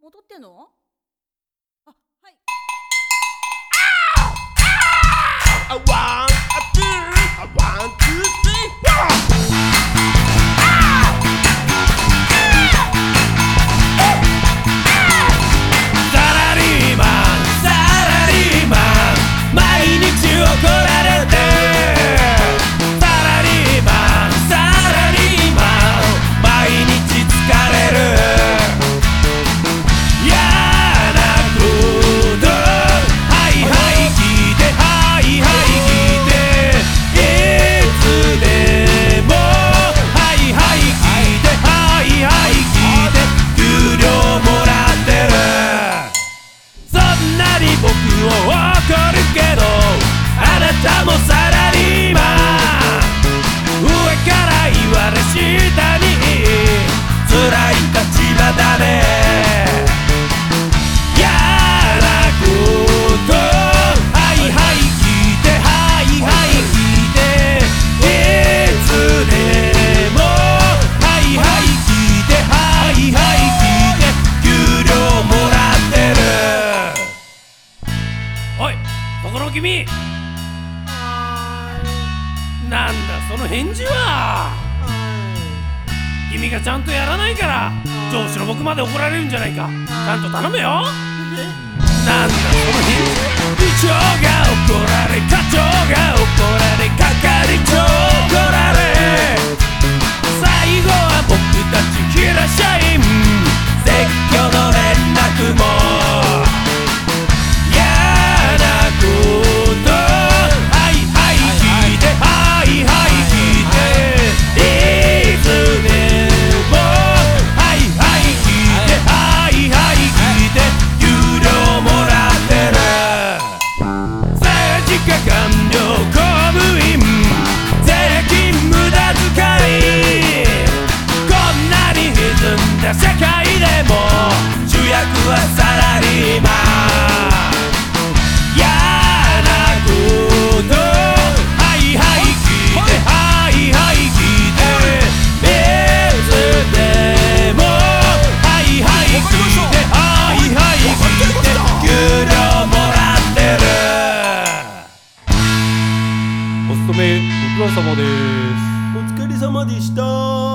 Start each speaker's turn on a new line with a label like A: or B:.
A: 戻ってんの？
B: たもサラリーマン上から言われ下に辛い立場だね嫌なことはいはい聞いてはいはい聞いていつでもはいはい聞いてはいはい聞いて給料もらってるおいそこの君なんだその返事は。君がちゃんとやらないから上司の僕まで怒られるんじゃないか。ちゃんと頼むよ。なんだその返事治家官僚公務員
C: お勤めご苦労様です
D: お疲れ様でした。